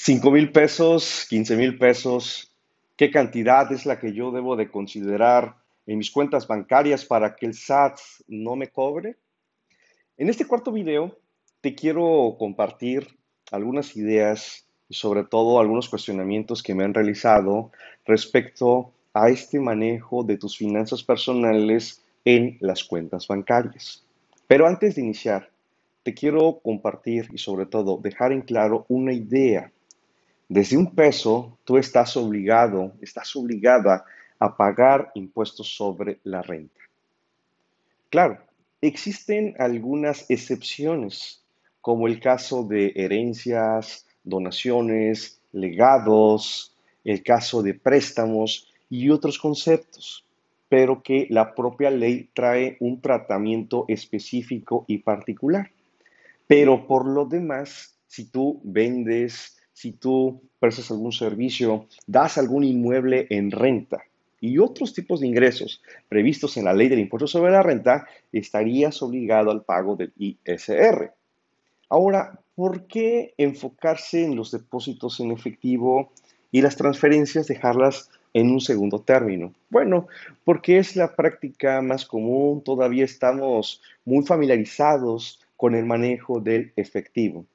5 mil pesos, 15 mil pesos, ¿qué cantidad es la que yo debo de considerar en mis cuentas bancarias para que el SAT no me cobre? En este cuarto video te quiero compartir algunas ideas y sobre todo algunos cuestionamientos que me han realizado respecto a este manejo de tus finanzas personales en las cuentas bancarias. Pero antes de iniciar, te quiero compartir y sobre todo dejar en claro una idea desde un peso, tú estás obligado, estás obligada a pagar impuestos sobre la renta. Claro, existen algunas excepciones, como el caso de herencias, donaciones, legados, el caso de préstamos y otros conceptos, pero que la propia ley trae un tratamiento específico y particular. Pero por lo demás, si tú vendes si tú prestas algún servicio, das algún inmueble en renta y otros tipos de ingresos previstos en la ley del impuesto sobre la renta, estarías obligado al pago del ISR. Ahora, ¿por qué enfocarse en los depósitos en efectivo y las transferencias dejarlas en un segundo término? Bueno, porque es la práctica más común, todavía estamos muy familiarizados con el manejo del efectivo.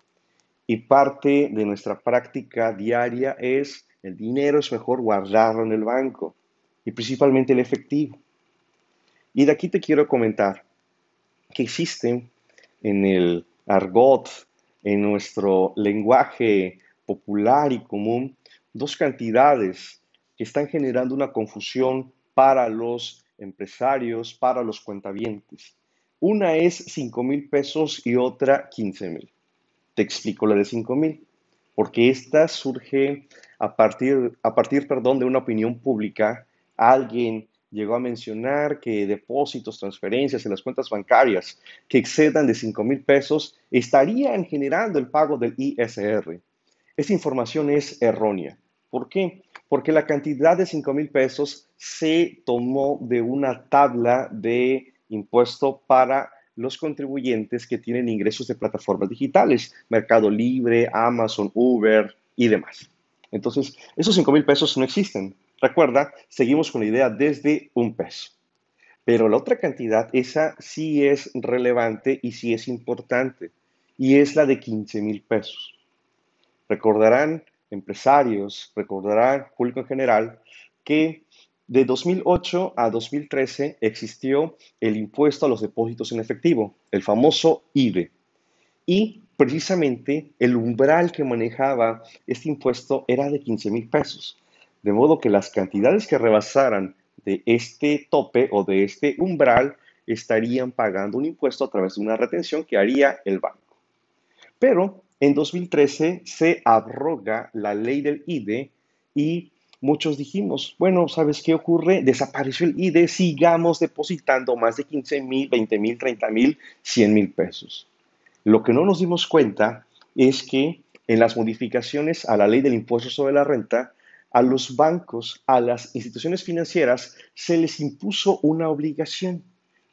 Y parte de nuestra práctica diaria es el dinero es mejor guardarlo en el banco y principalmente el efectivo. Y de aquí te quiero comentar que existen en el argot, en nuestro lenguaje popular y común, dos cantidades que están generando una confusión para los empresarios, para los cuentavientes. Una es 5 mil pesos y otra 15 mil. Te explico la de 5000, porque esta surge a partir, a partir perdón, de una opinión pública. Alguien llegó a mencionar que depósitos, transferencias en las cuentas bancarias que excedan de 5 mil pesos estarían generando el pago del ISR. Esta información es errónea. ¿Por qué? Porque la cantidad de 5 mil pesos se tomó de una tabla de impuesto para los contribuyentes que tienen ingresos de plataformas digitales, Mercado Libre, Amazon, Uber y demás. Entonces, esos 5 mil pesos no existen. Recuerda, seguimos con la idea desde un peso. Pero la otra cantidad, esa sí es relevante y sí es importante, y es la de 15 mil pesos. Recordarán empresarios, recordarán público en general, que de 2008 a 2013 existió el impuesto a los depósitos en efectivo, el famoso IBE. Y precisamente el umbral que manejaba este impuesto era de 15 mil pesos. De modo que las cantidades que rebasaran de este tope o de este umbral estarían pagando un impuesto a través de una retención que haría el banco. Pero en 2013 se abroga la ley del IDE y muchos dijimos, bueno, ¿sabes qué ocurre? Desapareció el IDE, sigamos depositando más de 15 mil, 20 mil, 30 mil, 100 mil pesos. Lo que no nos dimos cuenta es que en las modificaciones a la ley del impuesto sobre la renta, a los bancos, a las instituciones financieras, se les impuso una obligación.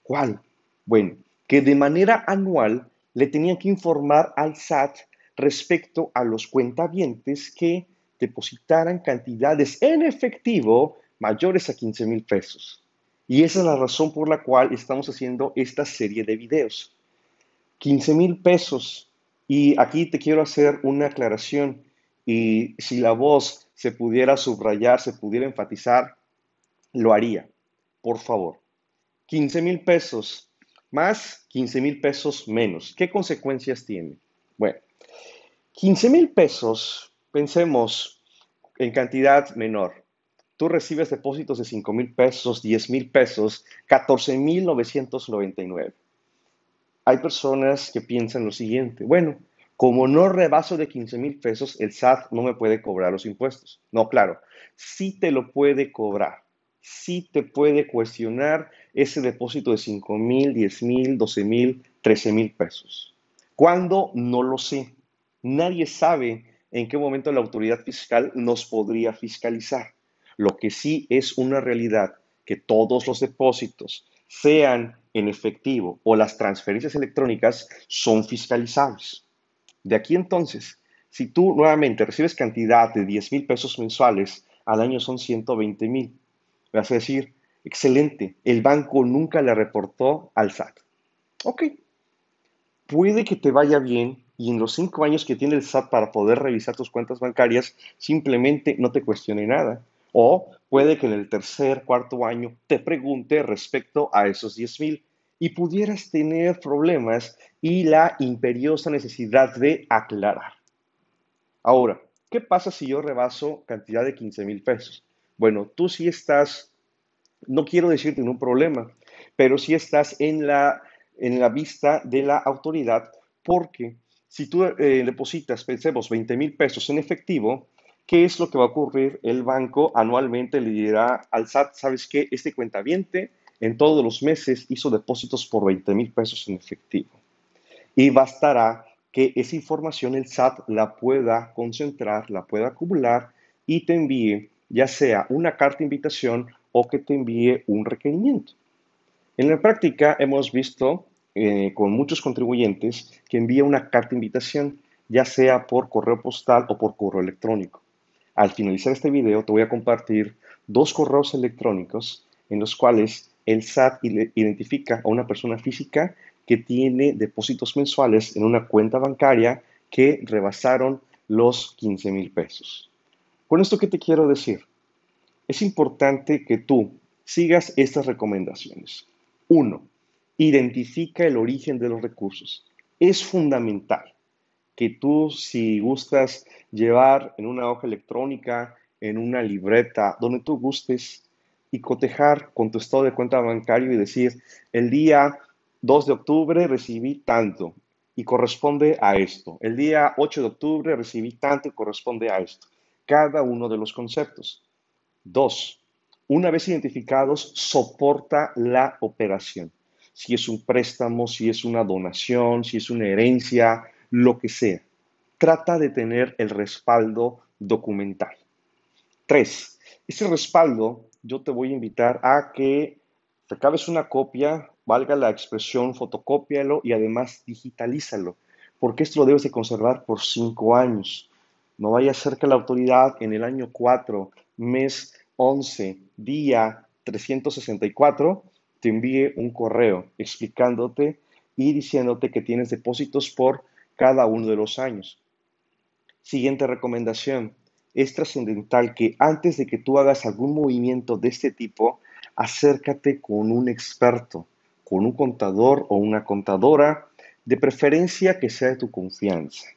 ¿Cuál? Bueno, que de manera anual le tenían que informar al SAT respecto a los cuentavientes que depositaran cantidades en efectivo mayores a 15 mil pesos. Y esa es la razón por la cual estamos haciendo esta serie de videos. 15 mil pesos. Y aquí te quiero hacer una aclaración. Y si la voz se pudiera subrayar, se pudiera enfatizar, lo haría. Por favor. 15 mil pesos más 15 mil pesos menos. ¿Qué consecuencias tiene? Bueno, 15 mil pesos Pensemos en cantidad menor. Tú recibes depósitos de 5 mil pesos, 10 mil pesos, 14 mil 999. Hay personas que piensan lo siguiente, bueno, como no rebaso de 15 mil pesos, el SAT no me puede cobrar los impuestos. No, claro, sí te lo puede cobrar, sí te puede cuestionar ese depósito de 5 mil, 10 mil, 12 mil, 13 mil pesos. ¿Cuándo? No lo sé. Nadie sabe en qué momento la autoridad fiscal nos podría fiscalizar. Lo que sí es una realidad que todos los depósitos, sean en efectivo o las transferencias electrónicas, son fiscalizables. De aquí entonces Si tú nuevamente recibes cantidad de 10 mil pesos mensuales, al año son 120 mil. Vas a decir, excelente, el banco nunca le reportó al SAT. Ok, puede que te vaya bien y en los cinco años que tiene el SAT para poder revisar tus cuentas bancarias, simplemente no te cuestione nada. O puede que en el tercer, cuarto año te pregunte respecto a esos 10 mil y pudieras tener problemas y la imperiosa necesidad de aclarar. Ahora, ¿qué pasa si yo rebaso cantidad de 15 mil pesos? Bueno, tú sí estás, no quiero decirte un problema, pero sí estás en la, en la vista de la autoridad porque si tú eh, depositas, pensemos, 20 mil pesos en efectivo, ¿qué es lo que va a ocurrir? El banco anualmente le dirá al SAT, ¿sabes qué? Este cuentaviente en todos los meses hizo depósitos por 20 mil pesos en efectivo. Y bastará que esa información el SAT la pueda concentrar, la pueda acumular y te envíe ya sea una carta de invitación o que te envíe un requerimiento. En la práctica hemos visto eh, con muchos contribuyentes que envía una carta invitación, ya sea por correo postal o por correo electrónico. Al finalizar este video te voy a compartir dos correos electrónicos en los cuales el SAT identifica a una persona física que tiene depósitos mensuales en una cuenta bancaria que rebasaron los 15 mil pesos. Con esto, ¿qué te quiero decir? Es importante que tú sigas estas recomendaciones. Uno, identifica el origen de los recursos. Es fundamental que tú, si gustas llevar en una hoja electrónica, en una libreta, donde tú gustes, y cotejar con tu estado de cuenta bancario y decir, el día 2 de octubre recibí tanto y corresponde a esto. El día 8 de octubre recibí tanto y corresponde a esto. Cada uno de los conceptos. Dos, una vez identificados, soporta la operación. Si es un préstamo, si es una donación, si es una herencia, lo que sea. Trata de tener el respaldo documental. Tres, ese respaldo yo te voy a invitar a que recabes una copia valga la expresión, fotocópialo y además digitalízalo, porque esto lo debes de conservar por cinco años. No vaya a ser que la autoridad en el año 4, mes 11, día 364, te envíe un correo explicándote y diciéndote que tienes depósitos por cada uno de los años. Siguiente recomendación. Es trascendental que antes de que tú hagas algún movimiento de este tipo, acércate con un experto con un contador o una contadora, de preferencia que sea de tu confianza.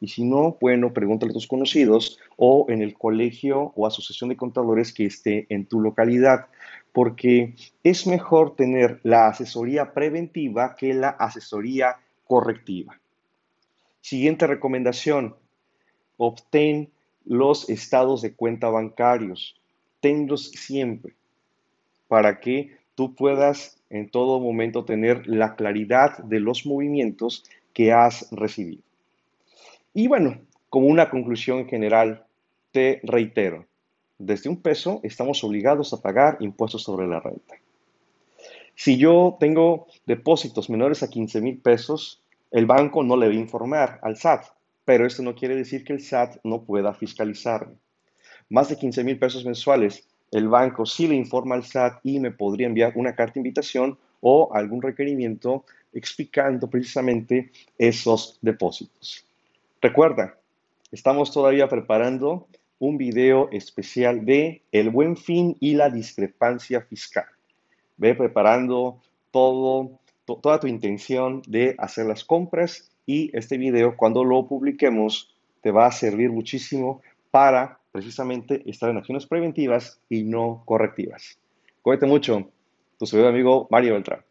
Y si no, bueno, pregúntale a tus conocidos o en el colegio o asociación de contadores que esté en tu localidad, porque es mejor tener la asesoría preventiva que la asesoría correctiva. Siguiente recomendación, obtén los estados de cuenta bancarios. Tenlos siempre para que tú puedas en todo momento tener la claridad de los movimientos que has recibido. Y bueno, como una conclusión general, te reitero, desde un peso estamos obligados a pagar impuestos sobre la renta. Si yo tengo depósitos menores a 15 mil pesos, el banco no le va informar al SAT, pero esto no quiere decir que el SAT no pueda fiscalizarme. Más de 15 mil pesos mensuales el banco sí le informa al SAT y me podría enviar una carta de invitación o algún requerimiento explicando precisamente esos depósitos. Recuerda, estamos todavía preparando un video especial de el buen fin y la discrepancia fiscal. Ve preparando toda tu intención de hacer las compras y este video cuando lo publiquemos te va a servir muchísimo para precisamente estar en acciones preventivas y no correctivas. Cuídate mucho, tu segundo amigo Mario Beltrán.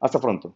Hasta pronto.